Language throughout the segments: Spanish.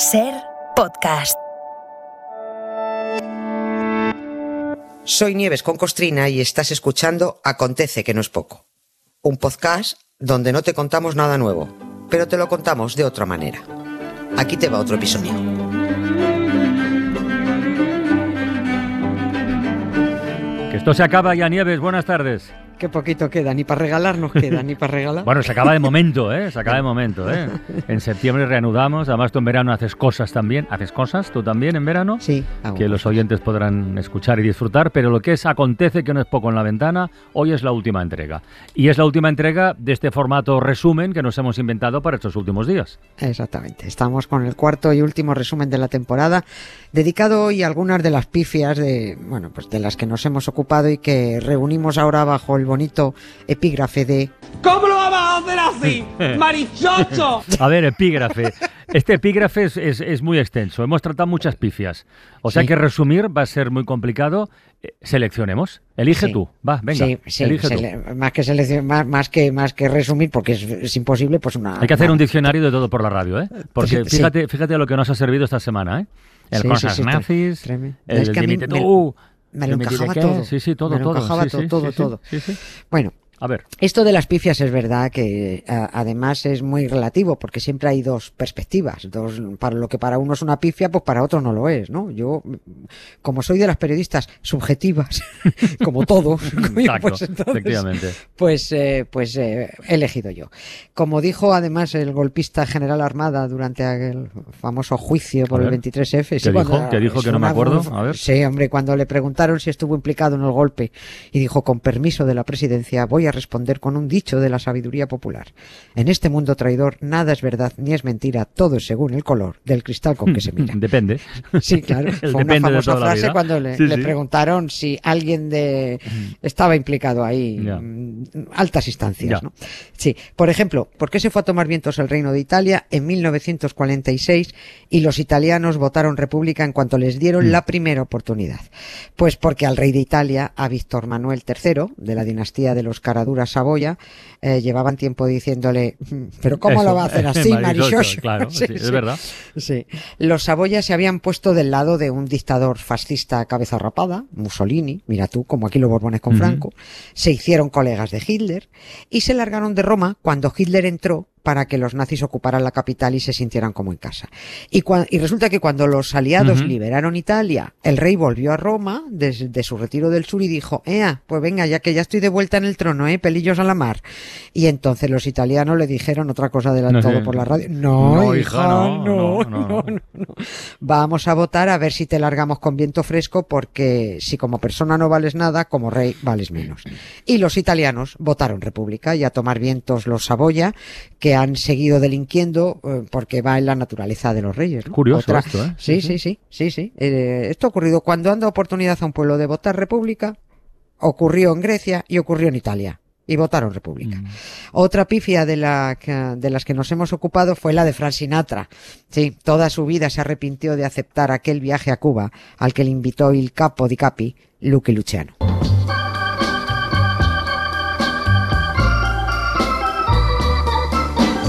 Ser podcast. Soy Nieves con Costrina y estás escuchando Acontece que no es poco. Un podcast donde no te contamos nada nuevo, pero te lo contamos de otra manera. Aquí te va otro episodio. Que esto se acaba ya, Nieves. Buenas tardes. Qué poquito queda, ni para regalar nos queda, ni para regalar. Bueno, se acaba de momento, ¿eh? Se acaba de momento, ¿eh? En septiembre reanudamos. Además, tú en verano haces cosas también. ¿Haces cosas tú también en verano? Sí. Que los oyentes podrán escuchar y disfrutar. Pero lo que es Acontece, que no es poco en la ventana, hoy es la última entrega. Y es la última entrega de este formato resumen que nos hemos inventado para estos últimos días. Exactamente. Estamos con el cuarto y último resumen de la temporada, dedicado hoy a algunas de las pifias de, bueno, pues de las que nos hemos ocupado y que reunimos ahora bajo el bonito epígrafe de ¿Cómo lo vamos a hacer así? ¡Marichocho! A ver, epígrafe. Este epígrafe es, es- es muy extenso. Hemos tratado muchas pifias. O sea Sí. que resumir va a ser muy complicado. Eh, Seleccionemos. Elige Sí. tú. Va, venga. Sí, sí, elige tú. más que más, más que más que resumir, porque es, es imposible, pues una. Hay que hacer una- un diccionario de todo por la radio, ¿eh? Porque Sí. fíjate, fíjate lo que nos ha servido esta semana, ¿eh? El Sí, cosas sí, sí, tre- nazis, el a mí dimite me- lo encajaba todo. Sí, sí, todo, Me lo todo. encajaba sí, todo, sí, todo, sí, todo. Bueno, A ver. Esto de las pifias es verdad que a- además es muy relativo porque siempre hay dos perspectivas. Dos, para lo que para uno es una pifia, pues para otro no lo es, ¿no? Yo, mm, como soy de las periodistas subjetivas, como todos, coño, Exacto, pues entonces, efectivamente. pues, eh, pues eh, he elegido yo. Como dijo además el golpista general Armada durante aquel famoso juicio por el ver, 23F. ¿qué dijo? ¿Qué dijo? Que no me acuerdo. A ver. Sí, hombre, cuando le preguntaron si estuvo implicado en el golpe y dijo, con permiso de la presidencia, voy a responder con un dicho de la sabiduría popular. En este mundo traidor, nada es verdad ni es mentira, todo es según el color del cristal con que se mira. Depende. Sí, claro. Fue una depende famosa frase cuando le, Sí, le sí. preguntaron si alguien de estaba implicado ahí. Mm, Altas instancias. ¿no? Sí. Por ejemplo, ¿por qué se fue a tomar vientos el Reino de Italia en 1946 y los italianos votaron república en cuanto les dieron Mm. la primera oportunidad? Pues porque al rey de Italia, a Víctor Manuel III, de la dinastía de los Caraduras Saboya, eh, llevaban tiempo diciéndole, "Mm, pero ¿cómo Eso, lo va a hacer así, Marichocho? Claro, sí, es verdad. Sí. Los Saboya se habían puesto del lado de un dictador fascista a cabeza rapada, Mussolini, mira tú, como aquí los Borbones con. Franco, se hicieron colegas de Hitler y se largaron de Roma cuando Hitler entró para que los nazis ocuparan la capital y se sintieran como en casa. Y, resulta que cuando los aliados liberaron Italia, el rey volvió a Roma desde de su retiro del sur y dijo, ea, pues venga, ya que ya estoy de vuelta en el trono, eh, pelillos a la mar. Y entonces los italianos le dijeron otra cosa de la- No sé. por la radio. No, No, hija, hija, no, no, no, no, no, no, no. Vamos a votar a ver si te largamos con viento fresco porque si como persona no vales nada, como rey vales menos. Y los italianos votaron república y a tomar vientos los Saboya que han seguido delinquiendo eh, porque va en la naturaleza de los reyes. ¿no? Curioso esto, ¿eh? Sí, sí, sí, sí, sí. Eh, esto ha ocurrido cuando han dado oportunidad a un pueblo de votar república, ocurrió en Grecia y ocurrió en Italia. Y votaron república. Mm. Otra pifia de, la, que- de las que nos hemos ocupado fue la de Frank Sinatra. Sí, toda su vida se arrepintió de aceptar aquel viaje a Cuba al que le invitó el capo di capi, Lucky Luciano.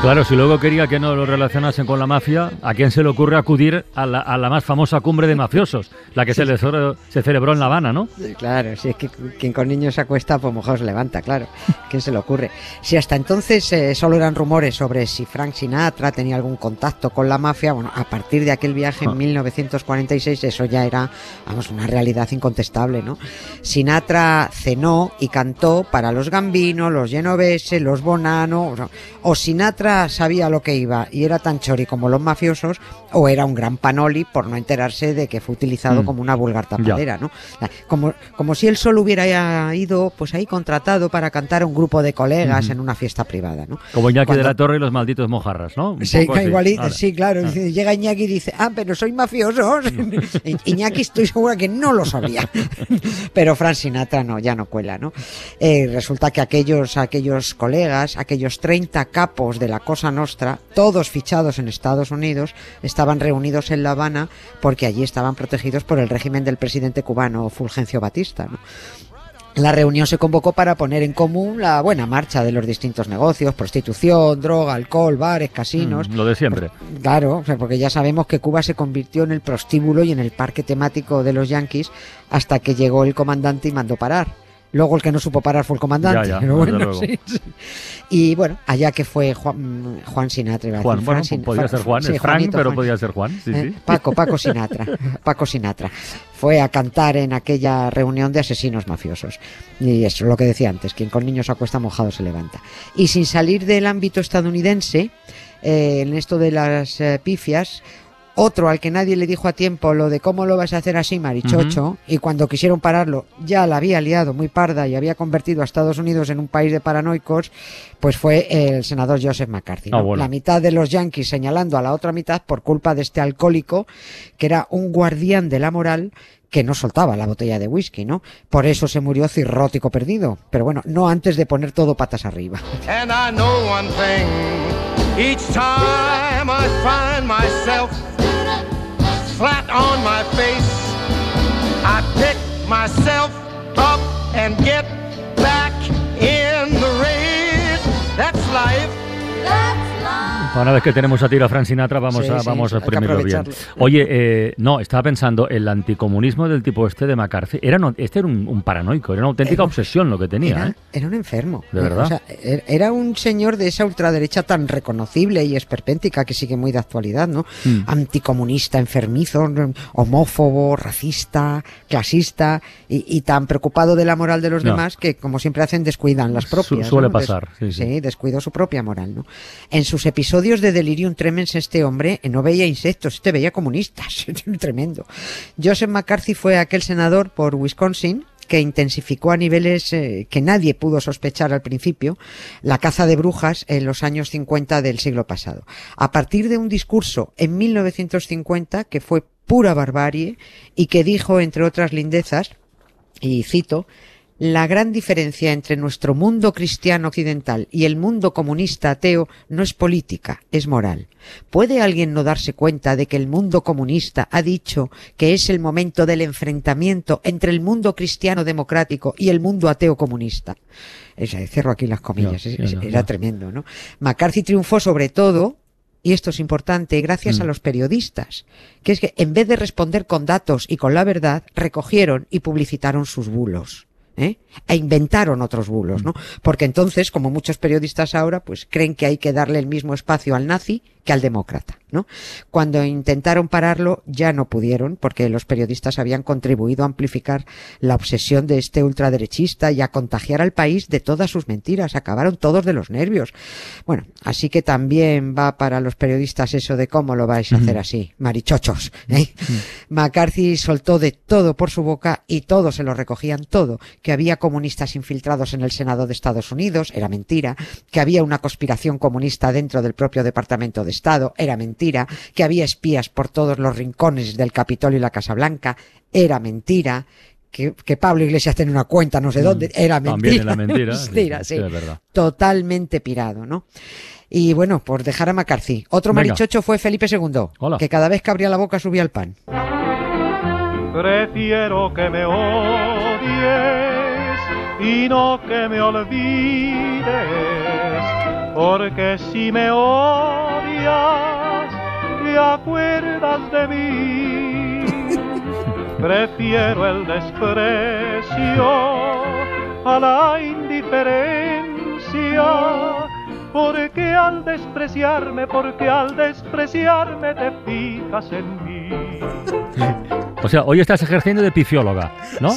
Claro, si luego quería que no lo relacionasen con la mafia, ¿a quién se le ocurre acudir a la, a la más famosa cumbre de mafiosos? La que se, le- se celebró en La Habana, ¿no? Claro, si es que quien con niños se acuesta, pues mejor se levanta, claro. ¿Quién se le ocurre? Si hasta entonces eh, solo eran rumores sobre si Frank Sinatra tenía algún contacto con la mafia, bueno, a partir de aquel viaje Ah. en 1946 eso ya era, vamos, una realidad incontestable, ¿no? Sinatra cenó y cantó para los Gambino, los Genovese, los Bonano, o, sea, o Sinatra Sabía lo que iba y era tan chori como los mafiosos, o era un gran panoli por no enterarse de que fue utilizado Mm. como una vulgar tapadera, ¿no? Como, como si él solo hubiera ido, pues ahí contratado para cantar a un grupo de colegas en una fiesta privada, ¿no? Como Iñaki Cuando- de la Torre y los malditos mojarras, ¿no? Un Sí, poco Ahora. sí, claro. Dice- Llega Iñaki y dice, ah, pero soy mafiosos. I- Iñaki estoy segura que no lo sabía. pero Frank Sinatra no, ya no cuela, ¿no? Eh, resulta que aquellos, aquellos colegas, aquellos 30 capos de la Cosa Nostra, todos fichados en Estados Unidos, estaban reunidos en La Habana porque allí estaban protegidos por el régimen del presidente cubano Fulgencio Batista, ¿no? La reunión se convocó para poner en común la buena marcha de los distintos negocios, prostitución, droga, alcohol, bares, casinos. Mm, lo de siempre. Claro, o sea, porque ya sabemos que Cuba se convirtió en el prostíbulo y en el parque temático de los yanquis hasta que llegó el comandante y mandó parar. Luego el que no supo parar fue el comandante. Ya, ya, pero desde bueno, luego. sí, sí. Y bueno, allá que fue Juan, Juan Sinatra. Juan, bueno, Sin- podía ser Juan, sí, es Frank, Juanito, pero Juan. podía ser Juan, Eh. Paco, Paco Sinatra, Paco Sinatra. Fue a cantar en aquella reunión de asesinos mafiosos. Y eso es lo que decía antes, quien con niños acuesta mojado se levanta. Y sin salir del ámbito estadounidense, eh, en esto de las eh, pifias, otro al que nadie le dijo a tiempo lo de cómo lo vas a hacer así, marichocho, y cuando quisieron pararlo ya la había liado muy parda y había convertido a Estados Unidos en un país de paranoicos, pues fue el senador Joseph McCarthy. ¿no? Ah, bueno. La mitad de los yanquis señalando a la otra mitad por culpa de este alcohólico que era un guardián de la moral que no soltaba la botella de whisky, ¿no? Por eso se murió cirrótico perdido. Pero bueno, no antes de poner todo patas arriba. And I know one thing. Each time I find myself flat on my face, I pick myself up and get Una vez que tenemos a tiro a Frank Sinatra, vamos Sí, a, sí, vamos a hay que exprimirlo bien. Oye, eh, no, estaba pensando, el anticomunismo del tipo este de McCarthy, era, no- este era un, un paranoico, era una auténtica Era- obsesión lo que tenía. Era, ¿eh? era un enfermo. ¿De verdad? O sea, er- era un señor de esa ultraderecha tan reconocible y esperpéntica que sigue muy de actualidad, ¿no? Mm. Anticomunista, enfermizo, homófobo, racista, clasista y, y tan preocupado de la moral de los No. demás que, como siempre hacen, descuidan las Su- propias. suele pasar, sí, sí. descuidó su propia moral, ¿no? En sus episodios de delirium tremens este hombre eh, no veía insectos, este veía comunistas. Tremendo. Joseph McCarthy fue aquel senador por Wisconsin que intensificó a niveles eh, que nadie pudo sospechar al principio la caza de brujas en los años 50 del siglo pasado. A partir de un discurso en 1950 que fue pura barbarie y que dijo, entre otras lindezas, y cito, la gran diferencia entre nuestro mundo cristiano occidental y el mundo comunista ateo no es política, es moral. ¿Puede alguien no darse cuenta de que el mundo comunista ha dicho que es el momento del enfrentamiento entre el mundo cristiano democrático y el mundo ateo comunista? Esa, cierro aquí las comillas, era tremendo, ¿no? McCarthy triunfó sobre todo y esto es importante, gracias Mm. a los periodistas, que es que en vez de responder con datos y con la verdad, recogieron y publicitaron sus bulos. ¿Eh? E inventaron otros bulos, ¿no? Porque entonces, como muchos periodistas ahora, pues creen que hay que darle el mismo espacio al nazi que al demócrata, ¿no? Cuando intentaron pararlo, ya no pudieron, porque los periodistas habían contribuido a amplificar la obsesión de este ultraderechista y a contagiar al país de todas sus mentiras. Acabaron todos de los nervios. Bueno, así que también va para los periodistas eso de cómo lo vais a hacer así, marichochos. ¿eh? McCarthy soltó de todo por su boca y todos se lo recogían todo. Que había comunistas infiltrados en el Senado de Estados Unidos, era mentira. Que había una conspiración comunista dentro del propio Departamento de Estado, era mentira. Que había espías por todos los rincones del Capitolio y la Casa Blanca, era mentira. Que, que Pablo Iglesias tiene una cuenta no sé dónde, era mentira. Mm. También era mentira. sí, Mentira, sí, sí sí, es verdad. totalmente pirado, ¿no? Y bueno, por dejar a McCarthy. Otro Venga. marichocho fue Felipe II, Hola. que cada vez que abría la boca subía el pan. Prefiero que me odies y no que me olvides, porque si me odias, te acuerdas de mí. Prefiero el desprecio a la indiferencia, porque al despreciarme, porque al despreciarme te fijas en mí. O sea, hoy estás ejerciendo de pifióloga, ¿no?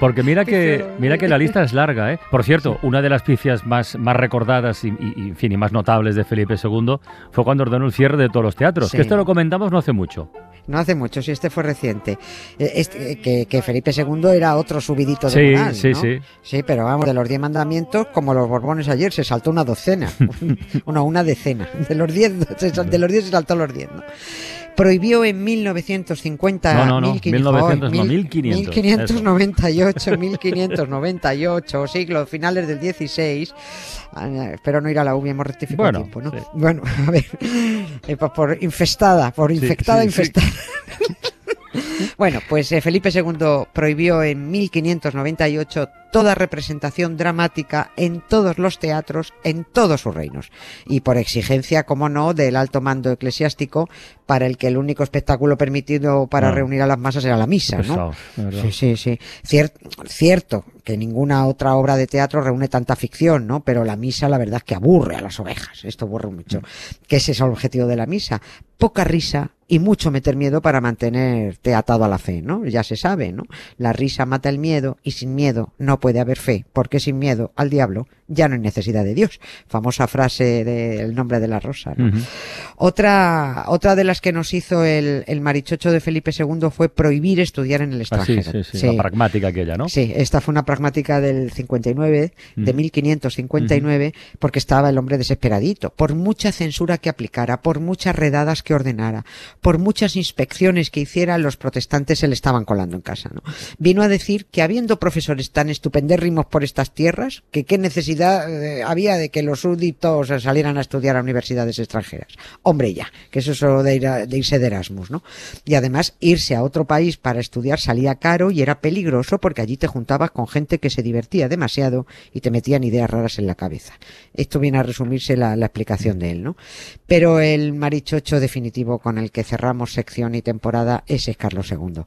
Porque mira que, mira que la lista es larga, ¿eh? Por cierto, una de las pifias más, más recordadas y, y- y, en fin, y más notables de Felipe II fue cuando ordenó el cierre de todos los teatros. Sí. Que esto lo comentamos no hace mucho. No hace mucho, si este fue reciente. Eh, este, que, que Felipe II era otro subidito de Sí, moral, sí, ¿no? sí. Sí, pero vamos, de los diez mandamientos, como los Borbones ayer, se saltó una docena. una, una decena. De los diez, de los diez se saltó los diez, ¿no? Prohibió en 1950... No, no, no, 1500, 1900, no, mil- 1500, 1598, 1598, siglos finales del 16. Ah, espero no ir a la UBI, hemos rectificado Bueno, tiempo, ¿no? sí. Bueno, a ver, eh, por, por infestada, por infectada, sí, sí. infestada. Bueno, pues eh, Felipe II prohibió en 1598 toda representación dramática en todos los teatros, en todos sus reinos. Y por exigencia, como no, del alto mando eclesiástico, para el que el único espectáculo permitido para Ah. reunir a las masas era la misa, ¿no? Pesado. Sí, sí, sí. Cier- cierto que ninguna otra obra de teatro reúne tanta ficción, ¿no? Pero la misa, la verdad es que aburre a las ovejas. Esto aburre mucho. Que ese es el objetivo de la misa. Poca risa y mucho meter miedo para mantenerte atado a la fe, ¿no? Ya se sabe, ¿no? La risa mata el miedo y sin miedo no puede haber fe, porque sin miedo al diablo ya no hay necesidad de Dios. Famosa frase del nombre de la rosa, ¿no? Ujú. Otra, otra de las que nos hizo el, el marichocho de Felipe II fue prohibir estudiar en el Ah, sí, extranjero. sí, sí, la pragmática aquella, ¿no? Sí, esta fue una pragmática del 59, de Ujú. 1559, porque estaba el hombre desesperadito. Por mucha censura que aplicara, por muchas redadas que ordenara, por muchas inspecciones que hiciera, los protestantes se le estaban colando en casa, ¿no? Vino a decir que habiendo profesores tan estupendérrimos por estas tierras, que qué necesidad eh, había de que los súbditos salieran a estudiar a universidades extranjeras. Hombre, ya, que eso es eso de, ir de irse de Erasmus, ¿no? Y además, irse a otro país para estudiar salía caro y era peligroso porque allí te juntabas con gente que se divertía demasiado y te metían ideas raras en la cabeza. Esto viene a resumirse la, la explicación de él, ¿no? Pero el marichocho definitivo con el que cerramos sección y temporada ese es Carlos II,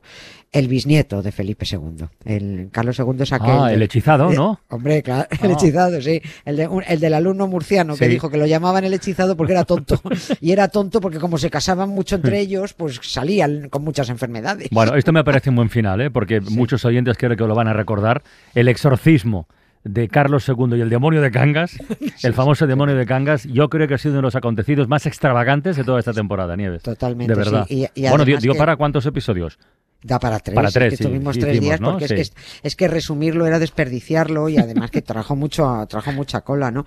el bisnieto de Felipe II. El Carlos II es aquel. Ah, el de- hechizado, ¿no? Hombre, claro, el Ah. hechizado, sí. El, de, un- el del alumno murciano que dijo que lo llamaban el hechizado porque era tonto. y era tonto porque como se casaban mucho entre ellos, pues salían con muchas enfermedades. Bueno, esto me parece un buen final, ¿eh? porque muchos oyentes creo que lo van a recordar. El exorcismo de Carlos II y el demonio de Cangas, el famoso demonio de Cangas, yo creo que ha sido uno de los acontecidos más extravagantes de toda esta temporada, Nieves. Totalmente, De verdad. sí. Y- y bueno, dio que- para cuántos episodios? Da para tres. Para es tres, que sí, tuvimos sí tres hicimos, días ¿no? porque Sí. es, que, es que resumirlo era desperdiciarlo y además que trajo mucho, trajo mucha cola, ¿no?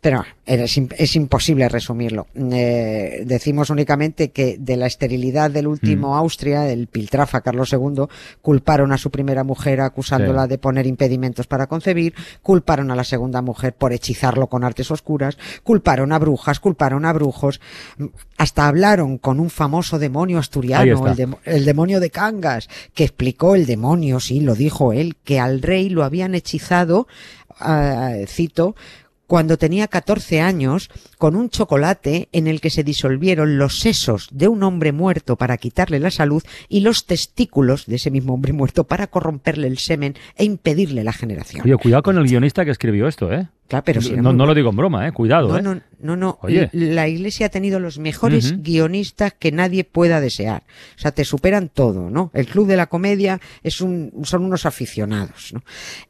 Pero era- es, im- es imposible resumirlo. Eh, decimos únicamente que de la esterilidad del último Mm. Austria, el piltrafa Carlos II, culparon a su primera mujer acusándola Sí. de poner impedimentos para concebir, culparon a la segunda mujer por hechizarlo con artes oscuras, culparon a brujas, culparon a brujos, hasta hablaron con un famoso demonio asturiano, el, el demonio de Cangas, que explicó el demonio, sí, lo dijo él, que al rey lo habían hechizado, ah, cito, cuando tenía 14 años, con un chocolate en el que se disolvieron los sesos de un hombre muerto para quitarle la salud y los testículos de ese mismo hombre muerto para corromperle el semen e impedirle la generación. Cuidado con el guionista que escribió esto, ¿eh? Claro, pero si no, lo digo en broma, ¿eh? Cuidado, No, ¿eh? no, no, no. Oye. La iglesia ha tenido los mejores guionistas que nadie pueda desear. O sea, te superan todo, ¿no? El club de la comedia es un, son unos aficionados, ¿no?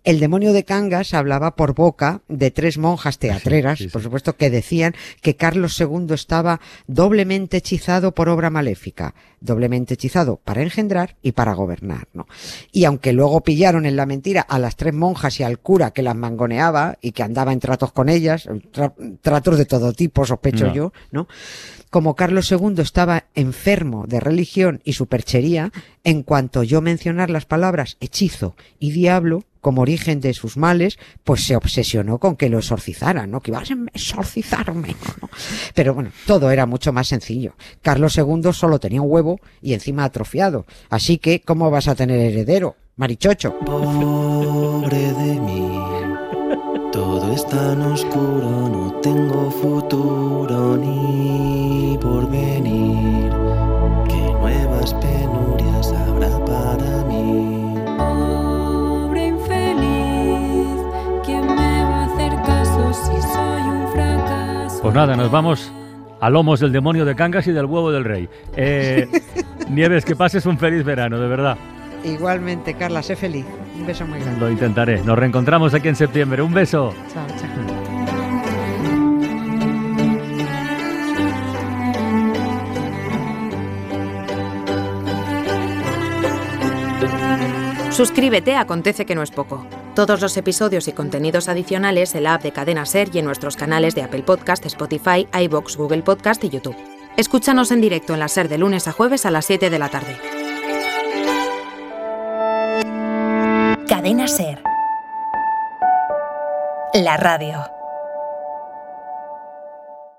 El demonio de Cangas hablaba por boca de tres monjas teatreras, sí, sí. por supuesto, que decían que Carlos II estaba doblemente hechizado por obra maléfica. Doblemente hechizado para engendrar y para gobernar, ¿no? Y aunque luego pillaron en la mentira a las tres monjas y al cura que las mangoneaba y que andaba en tratos con ellas, tra- tratos de todo tipo, sospecho No. yo, ¿no? Como Carlos II estaba enfermo de religión y superchería, en cuanto yo mencionar las palabras hechizo y diablo como origen de sus males, pues se obsesionó con que lo exorcizaran, ¿no? Que ibas a exorcizarme, ¿no? Pero bueno, todo era mucho más sencillo. Carlos II solo tenía un huevo y encima atrofiado. Así que, ¿cómo vas a tener heredero? Marichocho. Pobre de es tan oscuro, no tengo futuro ni porvenir. ¿Qué nuevas penurias habrá para mí? Pobre infeliz, ¿quién me va a hacer caso si soy un fracaso? Pues nada, nos vamos a lomos del demonio de Cangas y del huevo del rey. Eh, Nieves, que pases un feliz verano, de verdad. Igualmente, Carla, sé feliz. Un beso muy grande. Lo intentaré. Nos reencontramos aquí en septiembre. Un beso. Chao, chao. Suscríbete a Acontece que no es poco. Todos los episodios y contenidos adicionales en la app de Cadena Ser y en nuestros canales de Apple Podcast, Spotify, iBox, Google Podcast y YouTube. Escúchanos en directo en la Ser de lunes a jueves a las 7 de la tarde. Cadena Ser. La radio.